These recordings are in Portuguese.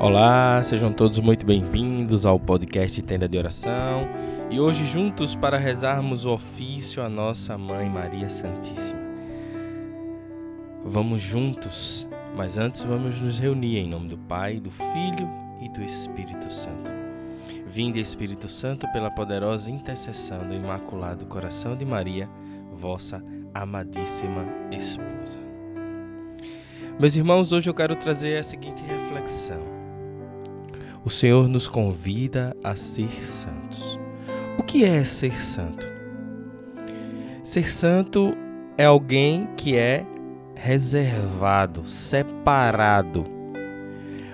Olá, sejam todos muito bem-vindos ao podcast Tenda de Oração e hoje juntos para rezarmos o ofício à nossa Mãe Maria Santíssima. Vamos juntos, mas antes vamos nos reunir em nome do Pai, do Filho e do Espírito Santo. Vinde, Espírito Santo, pela poderosa intercessão do Imaculado Coração de Maria, vossa amadíssima esposa. Meus irmãos, hoje eu quero trazer a seguinte reflexão. O Senhor nos convida a ser santos. O que é ser santo? Ser santo é alguém que é reservado, separado.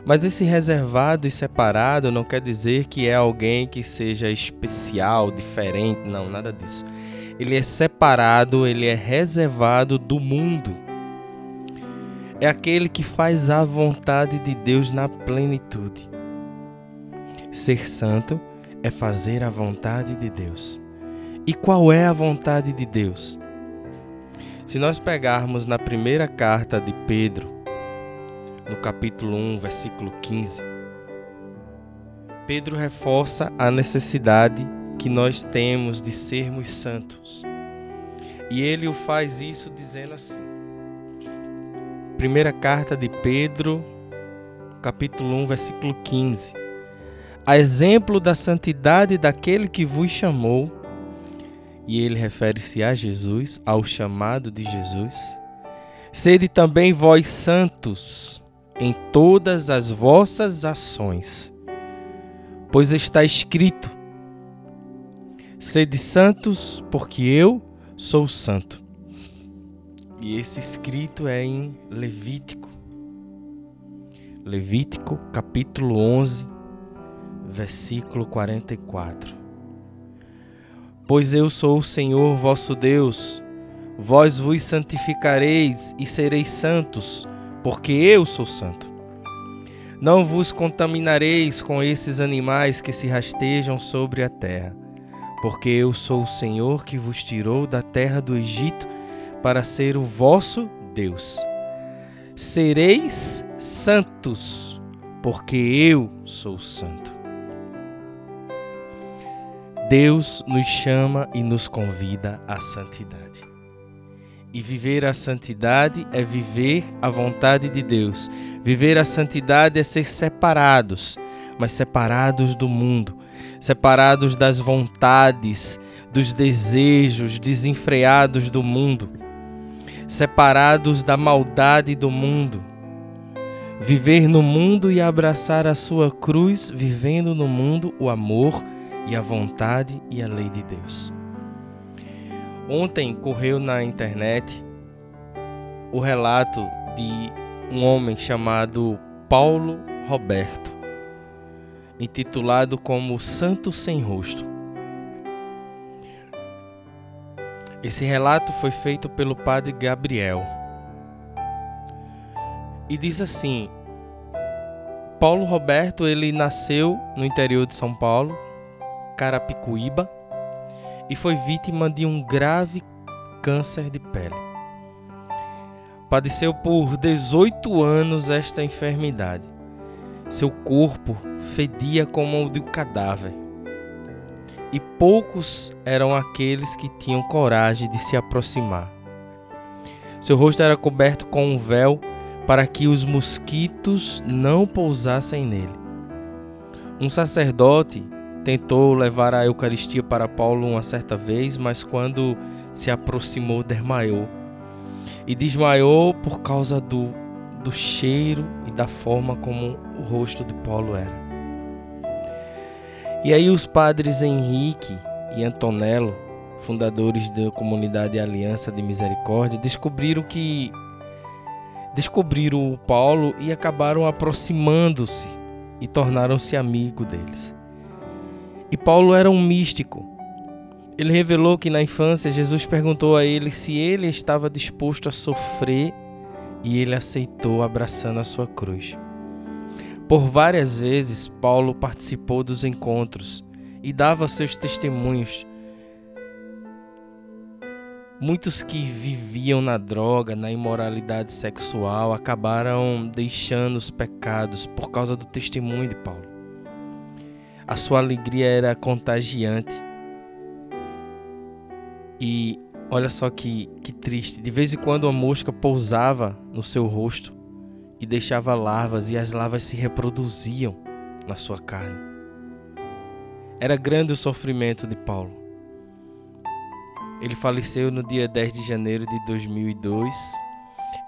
Mas esse reservado e separado não quer dizer que é alguém que seja especial, diferente, não, nada disso. Ele é separado, ele é reservado do mundo. É aquele que faz a vontade de Deus na plenitude. Ser santo é fazer a vontade de Deus. E qual é a vontade de Deus? Se nós pegarmos na primeira carta de Pedro, no capítulo 1, versículo 15, Pedro reforça a necessidade que nós temos de sermos santos. E ele o faz isso dizendo assim. Primeira carta de Pedro, capítulo 1, versículo 15 a exemplo da santidade daquele que vos chamou, e ele refere-se a Jesus, ao chamado de Jesus. Sede também vós santos em todas as vossas ações, pois está escrito: Sede santos, porque eu sou santo. E esse escrito é em Levítico. Levítico, capítulo 11, versículo 44. Pois eu sou o Senhor vosso Deus, vós vos santificareis e sereis santos, porque eu sou santo. Não vos contaminareis com esses animais que se rastejam sobre a terra, porque eu sou o Senhor que vos tirou da terra do Egito para ser o vosso Deus. Sereis santos, porque eu sou santo. Deus nos chama e nos convida à santidade. E viver a santidade é viver a vontade de Deus. Viver a santidade é ser separados, mas separados do mundo, separados das vontades, dos desejos desenfreados do mundo, separados da maldade do mundo. Viver no mundo e abraçar a sua cruz, vivendo no mundo o amor e a vontade e a lei de Deus. Ontem correu na internet o relato de um homem chamado Paulo Roberto, intitulado como Santo Sem Rosto. Esse relato foi feito pelo padre Gabriel. E diz assim: Paulo Roberto, ele nasceu no interior de São Paulo, Carapicuíba e foi vítima de um grave câncer de pele. Padeceu por 18 anos esta enfermidade. Seu corpo fedia como o de um cadáver. E poucos eram aqueles que tinham coragem de se aproximar. Seu rosto era coberto com um véu para que os mosquitos não pousassem nele. Um sacerdote tentou levar a Eucaristia para Paulo uma certa vez, mas quando se aproximou, desmaiou. E desmaiou por causa do, do cheiro e da forma como o rosto de Paulo era. E aí os padres Henrique e Antonello, fundadores da comunidade Aliança de Misericórdia, descobriram que descobriram o Paulo e acabaram aproximando-se e tornaram-se amigo deles. E Paulo era um místico. Ele revelou que na infância Jesus perguntou a ele se ele estava disposto a sofrer e ele aceitou abraçando a sua cruz. Por várias vezes, Paulo participou dos encontros e dava seus testemunhos Muitos que viviam na droga, na imoralidade sexual, acabaram deixando os pecados por causa do testemunho de Paulo. A sua alegria era contagiante. E olha só que, que triste. De vez em quando uma mosca pousava no seu rosto e deixava larvas, e as larvas se reproduziam na sua carne. Era grande o sofrimento de Paulo. Ele faleceu no dia 10 de janeiro de 2002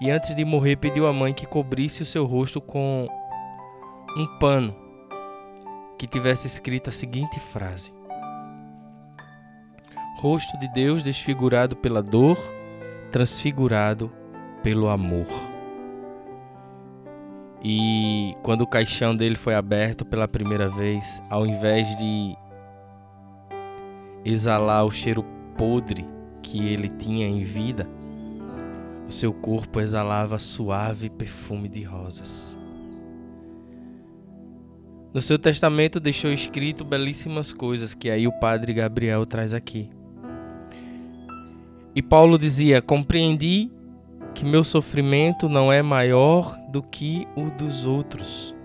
e antes de morrer pediu à mãe que cobrisse o seu rosto com um pano que tivesse escrita a seguinte frase: Rosto de Deus desfigurado pela dor, transfigurado pelo amor. E quando o caixão dele foi aberto pela primeira vez, ao invés de exalar o cheiro podre que ele tinha em vida, o seu corpo exalava suave perfume de rosas. No seu testamento deixou escrito belíssimas coisas que aí o padre Gabriel traz aqui. E Paulo dizia: Compreendi que meu sofrimento não é maior do que o dos outros,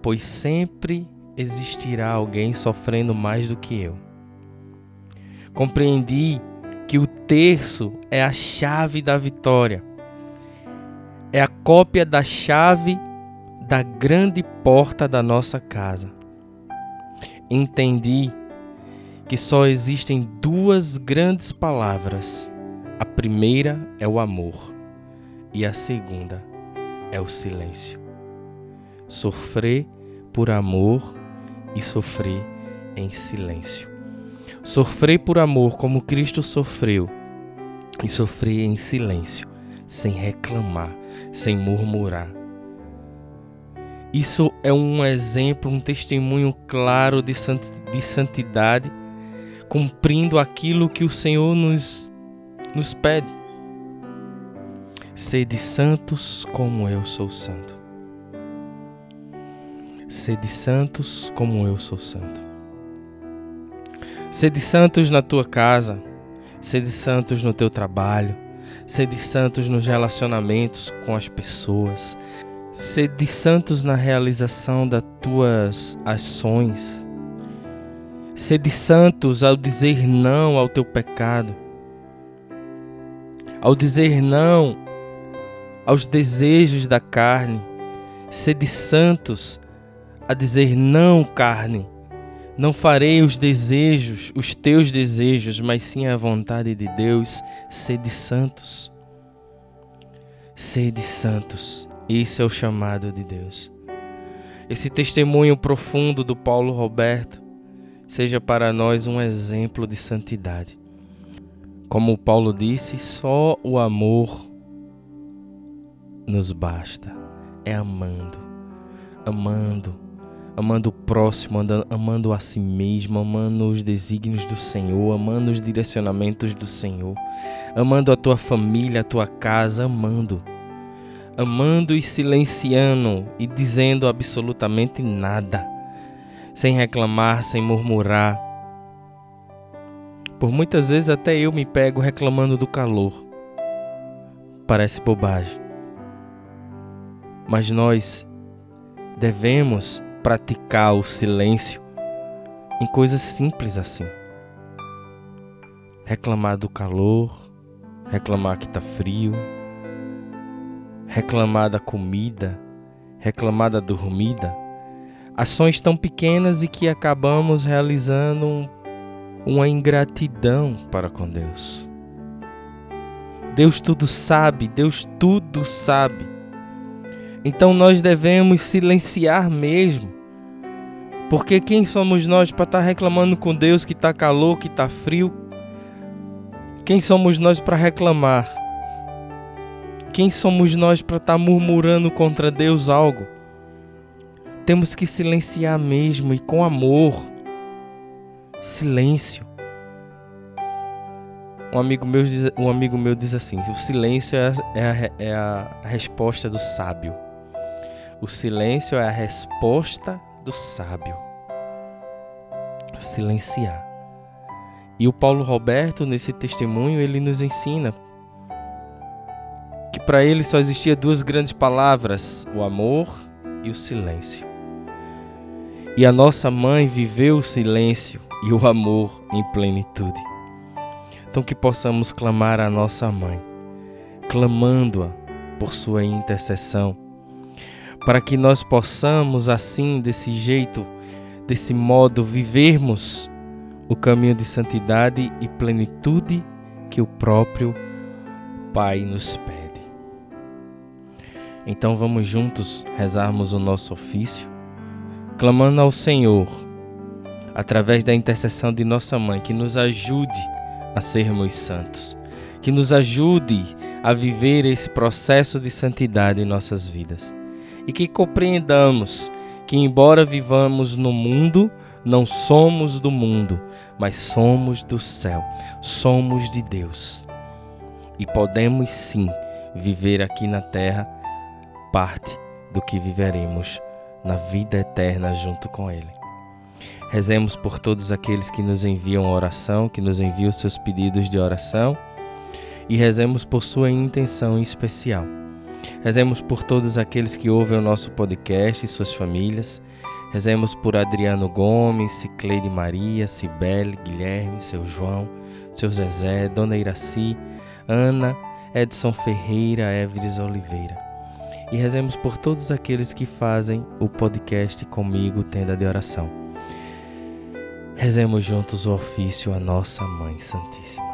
pois sempre existirá alguém sofrendo mais do que eu. Compreendi que o terço é a chave da vitória, é a cópia da chave da grande porta da nossa casa. Entendi que só existem duas grandes palavras a primeira é o amor e a segunda é o silêncio. Sofrer por amor e sofrer em silêncio. Sofrer por amor como Cristo sofreu e sofrer em silêncio, sem reclamar, sem murmurar. Isso é um exemplo, um testemunho claro de santidade, cumprindo aquilo que o Senhor nos nos pede: sede santos como eu sou santo. Sede santos como eu sou santo. Sede santos na tua casa, sede santos no teu trabalho, sede santos nos relacionamentos com as pessoas, sede santos na realização das tuas ações. Sede santos ao dizer não ao teu pecado ao dizer não aos desejos da carne, sede santos a dizer não, carne. Não farei os desejos, os teus desejos, mas sim a vontade de Deus. Sede santos. Sede santos. Esse é o chamado de Deus. Esse testemunho profundo do Paulo Roberto seja para nós um exemplo de santidade. Como Paulo disse, só o amor nos basta. É amando, amando, amando o próximo, amando a si mesmo, amando os desígnios do Senhor, amando os direcionamentos do Senhor, amando a tua família, a tua casa, amando. Amando e silenciando e dizendo absolutamente nada, sem reclamar, sem murmurar, por muitas vezes até eu me pego reclamando do calor. Parece bobagem. Mas nós devemos praticar o silêncio em coisas simples assim. Reclamar do calor, reclamar que está frio, reclamar da comida, reclamar da dormida. Ações tão pequenas e que acabamos realizando um uma ingratidão para com Deus. Deus tudo sabe, Deus tudo sabe. Então nós devemos silenciar mesmo. Porque quem somos nós para estar tá reclamando com Deus que está calor, que está frio? Quem somos nós para reclamar? Quem somos nós para estar tá murmurando contra Deus algo? Temos que silenciar mesmo e com amor silêncio. Um amigo meu diz, um amigo meu diz assim: o silêncio é, é, a, é a resposta do sábio. O silêncio é a resposta do sábio. Silenciar. E o Paulo Roberto, nesse testemunho, ele nos ensina para ele só existia duas grandes palavras: o amor e o silêncio. E a nossa mãe viveu o silêncio e o amor em plenitude. Então que possamos clamar a nossa mãe, clamando-a por sua intercessão, para que nós possamos assim, desse jeito, desse modo, vivermos o caminho de santidade e plenitude que o próprio Pai nos pede. Então vamos juntos rezarmos o nosso ofício, clamando ao Senhor, através da intercessão de nossa mãe, que nos ajude a sermos santos, que nos ajude a viver esse processo de santidade em nossas vidas e que compreendamos que, embora vivamos no mundo, não somos do mundo, mas somos do céu, somos de Deus. E podemos sim viver aqui na terra parte do que viveremos na vida eterna junto com Ele. Rezemos por todos aqueles que nos enviam oração, que nos enviam seus pedidos de oração e rezemos por sua intenção especial. Rezemos por todos aqueles que ouvem o nosso podcast e suas famílias Rezemos por Adriano Gomes, Cicleide Maria, Cibele, Guilherme, seu João, seu Zezé, Dona Iraci, Ana, Edson Ferreira, Évires Oliveira. E rezemos por todos aqueles que fazem o podcast comigo, Tenda de Oração. Rezemos juntos o ofício à Nossa Mãe Santíssima.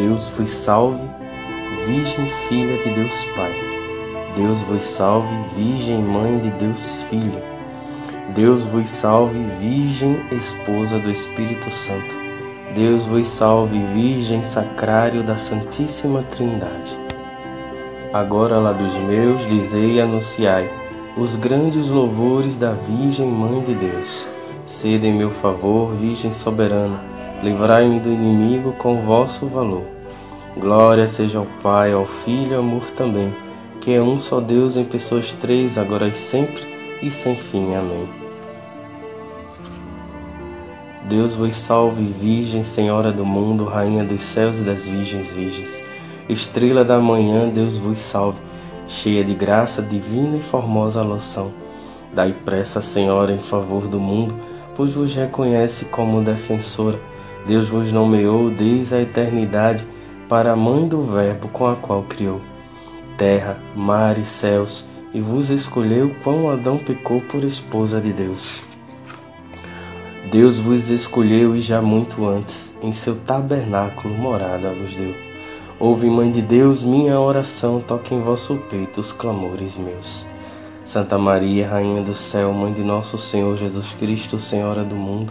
Deus vos salve, Virgem Filha de Deus Pai. Deus vos salve, Virgem Mãe de Deus Filho. Deus vos salve, Virgem Esposa do Espírito Santo. Deus vos salve, Virgem Sacrário da Santíssima Trindade. Agora, lá dos meus, dizei e anunciai os grandes louvores da Virgem Mãe de Deus. Sede em meu favor, Virgem soberana livrai-me do inimigo com vosso valor. Glória seja ao Pai, ao Filho e ao amor também, que é um só Deus em pessoas três, agora e sempre e sem fim. Amém. Deus vos salve, Virgem, Senhora do mundo, Rainha dos céus e das virgens virgens. Estrela da manhã, Deus vos salve, cheia de graça divina e formosa loção. Dai pressa, Senhora, em favor do mundo, pois vos reconhece como defensora Deus vos nomeou desde a eternidade para a mãe do Verbo com a qual criou terra, mar e céus, e vos escolheu quando Adão pecou por esposa de Deus. Deus vos escolheu e já muito antes, em seu tabernáculo morada vos deu. Ouve, Mãe de Deus, minha oração, toque em vosso peito os clamores meus. Santa Maria, Rainha do céu, Mãe de nosso Senhor Jesus Cristo, Senhora do mundo,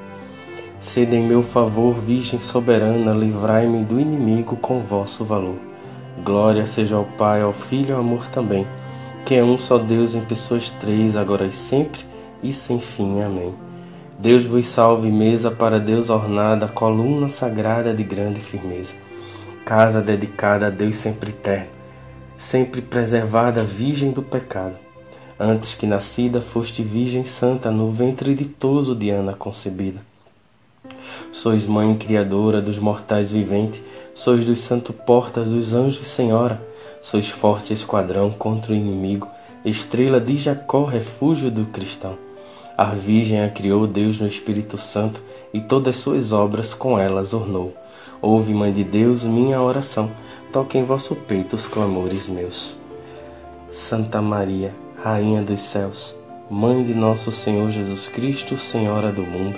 Sede em meu favor, Virgem soberana, livrai-me do inimigo com vosso valor. Glória seja ao Pai, ao Filho e ao amor também, que é um só Deus em pessoas três, agora e sempre e sem fim. Amém. Deus vos salve, mesa para Deus ornada, coluna sagrada de grande firmeza, casa dedicada a Deus sempre eterno, sempre preservada, virgem do pecado. Antes que nascida, foste virgem santa, no ventre ditoso de Ana concebida Sois mãe criadora dos mortais viventes, sois dos santo portas dos anjos senhora, sois forte esquadrão contra o inimigo, estrela de Jacó, refúgio do cristão. A Virgem a criou Deus no Espírito Santo e todas suas obras com elas ornou. Ouve, Mãe de Deus, minha oração, toque em vosso peito os clamores meus. Santa Maria, Rainha dos céus, Mãe de nosso Senhor Jesus Cristo, Senhora do mundo,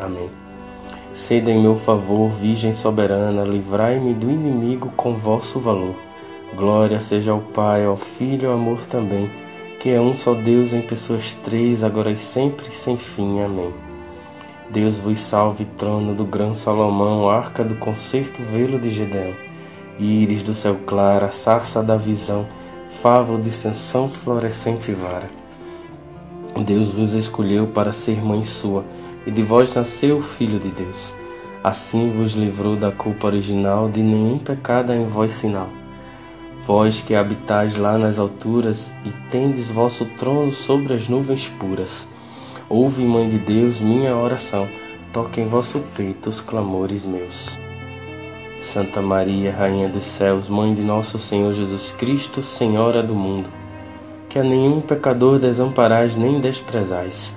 Amém. Sede em meu favor, Virgem soberana, livrai-me do inimigo com vosso valor. Glória seja ao Pai, ao Filho ao amor também que é um só Deus em pessoas três, agora e sempre, sem fim. Amém. Deus vos salve, trono do grão Salomão, arca do concerto, velo de Gedeão, íris do céu claro, sarça da visão, favo de ascensão, florescente vara. Deus vos escolheu para ser mãe sua, e de vós nasceu o Filho de Deus. Assim vos livrou da culpa original, de nenhum pecado em vós sinal Vós que habitais lá nas alturas e tendes vosso trono sobre as nuvens puras, ouve, Mãe de Deus, minha oração, toque em vosso peito os clamores meus. Santa Maria, Rainha dos céus, Mãe de nosso Senhor Jesus Cristo, Senhora do mundo, que a nenhum pecador desamparais nem desprezais.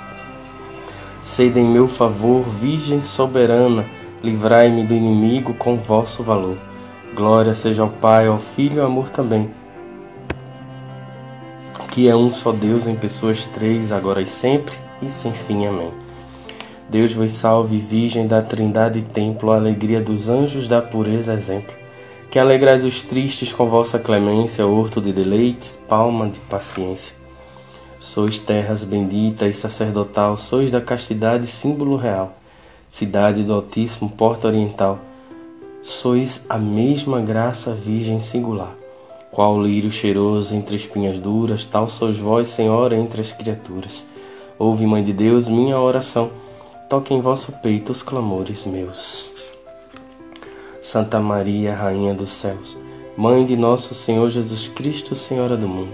Sede em meu favor, Virgem soberana, livrai-me do inimigo com vosso valor. Glória seja ao Pai, ao Filho e ao amor também que é um só Deus em pessoas três, agora e sempre, e sem fim. Amém. Deus vos salve, Virgem da Trindade e Templo, alegria dos anjos da pureza exemplo, que alegrais os tristes com vossa clemência, horto de deleites, palma de paciência. Sois terras bendita e sacerdotal, sois da castidade símbolo real, cidade do Altíssimo, porta oriental. Sois a mesma graça virgem singular qual lírio cheiroso entre espinhas duras, tal sois vós, Senhora, entre as criaturas. Ouve, Mãe de Deus, minha oração, toque em vosso peito os clamores meus. Santa Maria, Rainha dos céus, Mãe de nosso Senhor Jesus Cristo, Senhora do mundo,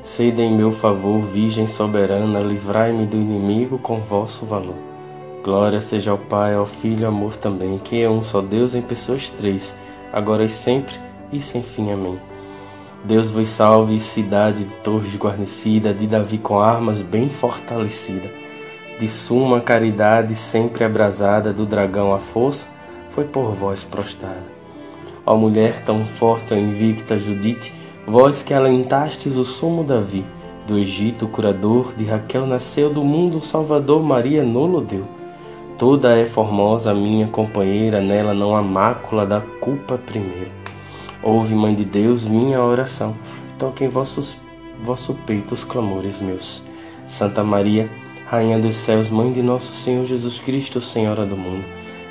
Sede em meu favor, Virgem soberana, livrai-me do inimigo com vosso valor. Glória seja ao Pai, ao Filho ao amor também, que é um só Deus em pessoas três, agora e sempre, e sem fim. Amém. Deus vos salve, cidade de torres guarnecida, de Davi com armas bem fortalecida, de suma caridade sempre abrasada, do dragão a força foi por vós prostrada. Ó mulher tão forte, invicta Judite, vós que alentastes o sumo Davi, do Egito curador, de Raquel nasceu do mundo Salvador, Maria nolo deu. Toda é formosa minha companheira, nela não há mácula da culpa primeira. Ouve, Mãe de Deus, minha oração. Toque em vossos, vosso peito os clamores meus. Santa Maria, Rainha dos céus, Mãe de nosso Senhor Jesus Cristo, Senhora do mundo,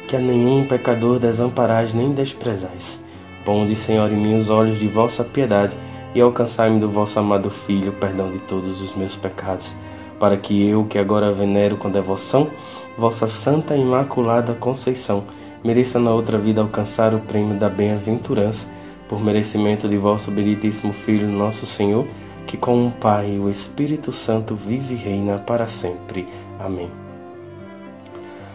que a nenhum pecador desamparais nem desprezais. Ponde, Senhor, em mim os olhos de vossa piedade e alcançai-me do vosso amado Filho perdão de todos os meus pecados, para que eu, que agora venero com devoção, vossa Santa e Imaculada Conceição, mereça na outra vida alcançar o prêmio da bem-aventurança por merecimento de vosso benditíssimo Filho, nosso Senhor, que com o Pai e o Espírito Santo vive e reina para sempre. Amém.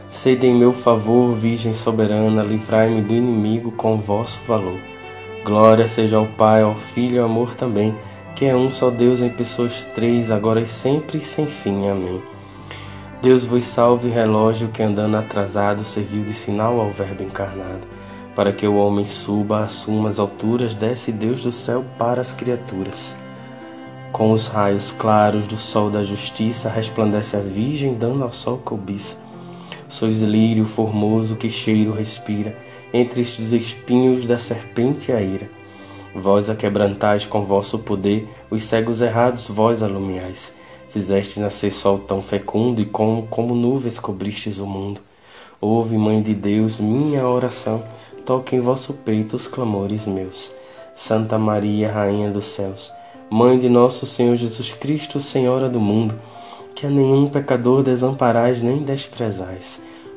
Sede em meu favor, Virgem soberana, livrai-me do inimigo com vosso valor. Glória seja ao Pai, ao Filho e ao amor também, que é um só Deus em pessoas três, agora e sempre e sem fim. Amém. Deus vos salve, relógio que andando atrasado serviu de sinal ao Verbo encarnado. Para que o homem suba, assuma as alturas, desce Deus do céu para as criaturas. Com os raios claros do sol da justiça, resplandece a Virgem, dando ao sol cobiça. Sois lírio formoso que cheiro respira, entre os espinhos da serpente a ira. Vós a quebrantais com vosso poder, os cegos errados vós alumiais. Fizeste nascer sol tão fecundo e como, como nuvens cobristes o mundo. Ouve, Mãe de Deus, minha oração, toque em vosso peito os clamores meus. Santa Maria, Rainha dos céus, Mãe de nosso Senhor Jesus Cristo, Senhora do mundo, que a nenhum pecador desamparais nem desprezais.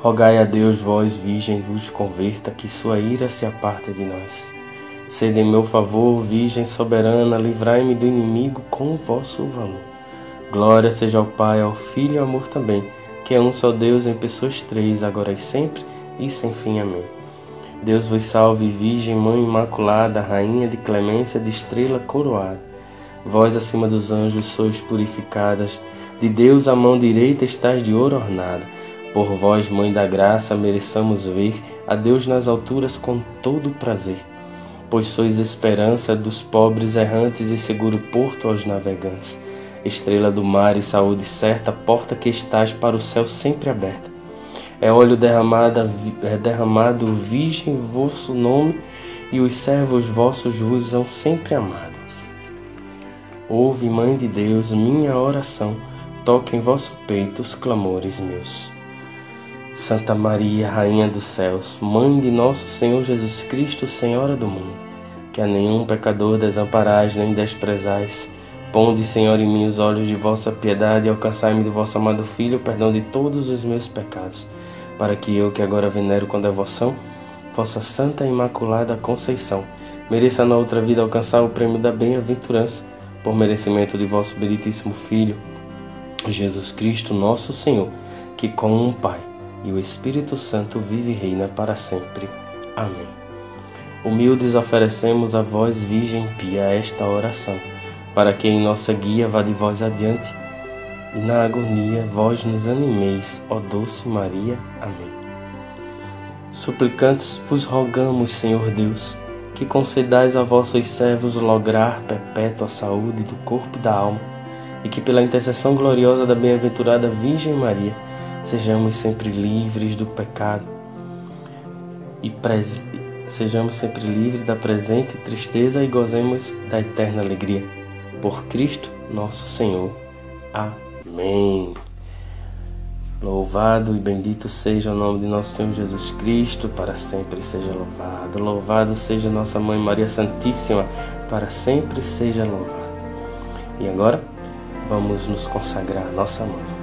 Rogai a Deus, vós, Virgem, vos converta, que sua ira se aparte de nós. Sede em meu favor, Virgem soberana, livrai-me do inimigo com o vosso valor. Glória seja ao Pai, ao Filho e ao amor também, que é um só Deus em pessoas três, agora e sempre e sem fim. Amém. Deus vos salve, Virgem, Mãe Imaculada, Rainha de clemência, de estrela coroada. Vós acima dos anjos sois purificadas, de Deus a mão direita estás de ouro ornada. Por vós, Mãe da Graça, mereçamos ver a Deus nas alturas com todo prazer, pois sois esperança dos pobres errantes e seguro porto aos navegantes, estrela do mar e saúde certa, porta que estás para o céu sempre aberta. É óleo derramado, é derramado virgem vosso nome, e os servos vossos vos são sempre amados. Ouve, Mãe de Deus, minha oração, toque em vosso peito os clamores meus. Santa Maria, Rainha dos Céus, Mãe de nosso Senhor Jesus Cristo, Senhora do mundo, que a nenhum pecador desamparais nem desprezais, ponde, Senhor, em mim os olhos de vossa piedade e alcançai-me do vosso amado Filho o perdão de todos os meus pecados, para que eu, que agora venero com devoção, vossa Santa Imaculada Conceição, mereça na outra vida alcançar o prêmio da bem-aventurança, por merecimento de vosso benditíssimo Filho, Jesus Cristo, nosso Senhor, que com um Pai e o Espírito Santo vive e reina para sempre. Amém. Humildes oferecemos a vós, Virgem Pia, esta oração, para que em nossa guia vá de vós adiante, e na agonia vós nos animeis, ó doce Maria. Amém. Suplicantes vos rogamos, Senhor Deus, que concedais a vossos servos lograr perpétua saúde do corpo e da alma, e que pela intercessão gloriosa da bem-aventurada Virgem Maria, sejamos sempre livres do pecado e sejamos sempre livres da presente tristeza e gozemos da eterna alegria. Por Cristo nosso Senhor. Amém. Louvado e bendito seja o nome de nosso Senhor Jesus Cristo, para sempre seja louvado. Louvado seja nossa Mãe Maria Santíssima, para sempre seja louvado. E agora, vamos nos consagrar a nossa mãe.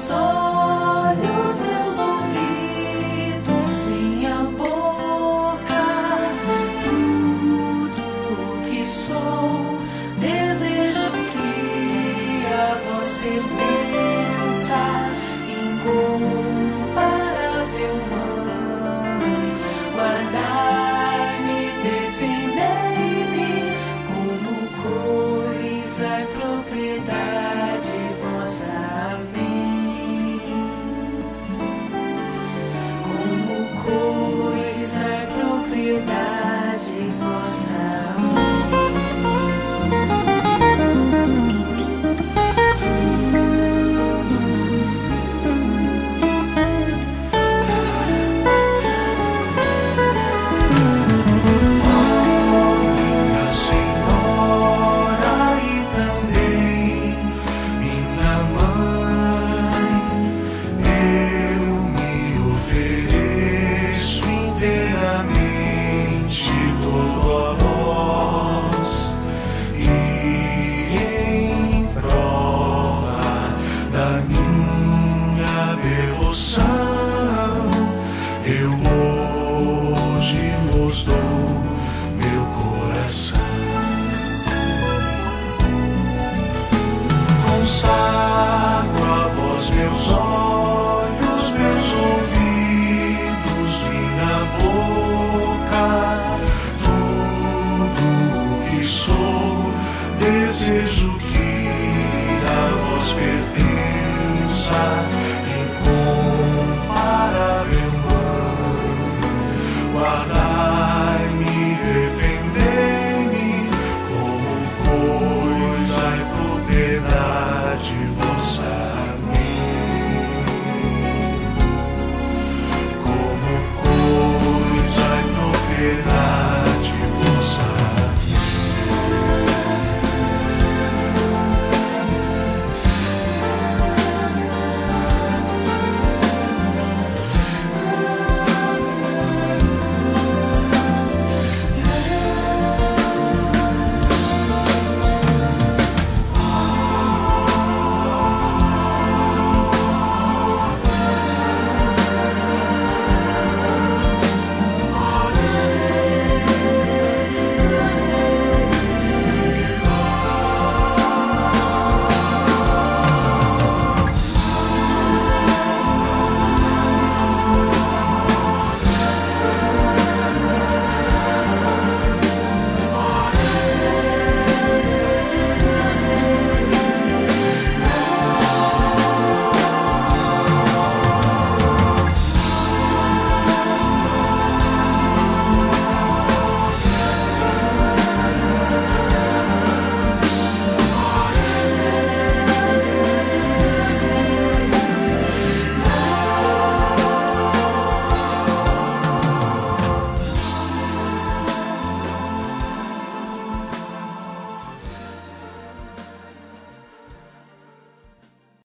so inside.